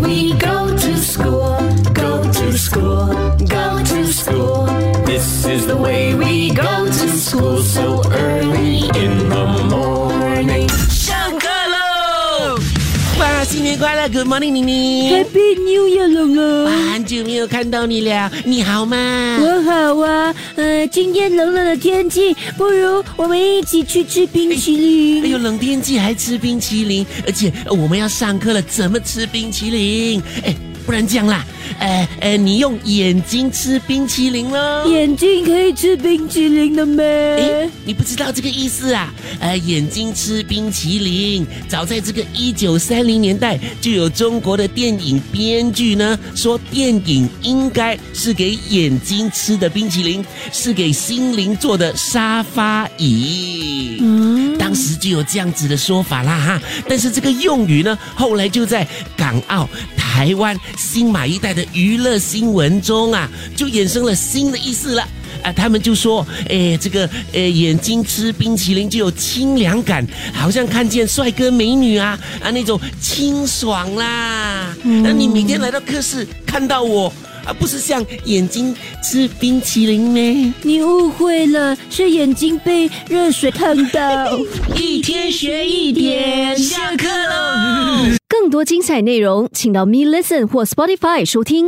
we go to school, go to school, go to school. This is the way we go to school so early. 新年快乐，Good morning，妮妮。Happy New Year，龙龙。很久没有看到你了，你好吗？我好啊，呃，今天冷冷的天气，不如我们一起去吃冰淇淋。哎呦，冷天气还吃冰淇淋，而且呃我们要上课了，怎么吃冰淇淋？哎，不然这样啦，呃呃，你用眼睛吃冰淇淋喽。眼睛可以吃冰淇淋的哎咩？，你不知道这个意思啊？呃，眼睛吃冰淇淋，早在这个一九三零年代，就有中国的电影编剧呢说，电影应该是给眼睛吃的冰淇淋，是给心灵做的沙发椅。嗯，当时就有这样子的说法啦哈，但是这个用语呢，后来就在港澳、台湾、新马一代的娱乐新闻中啊，就衍生了新的意思了。啊，他们就说，哎，这个，呃，眼睛吃冰淇淋就有清凉感，好像看见帅哥美女啊，啊，那种清爽啦。那、你每天来到课室看到我，啊，不是像眼睛吃冰淇淋咩？你误会了，是眼睛被热水烫到。一天学一点。多精彩内容，请到 Me Listen 或 Spotify 收听。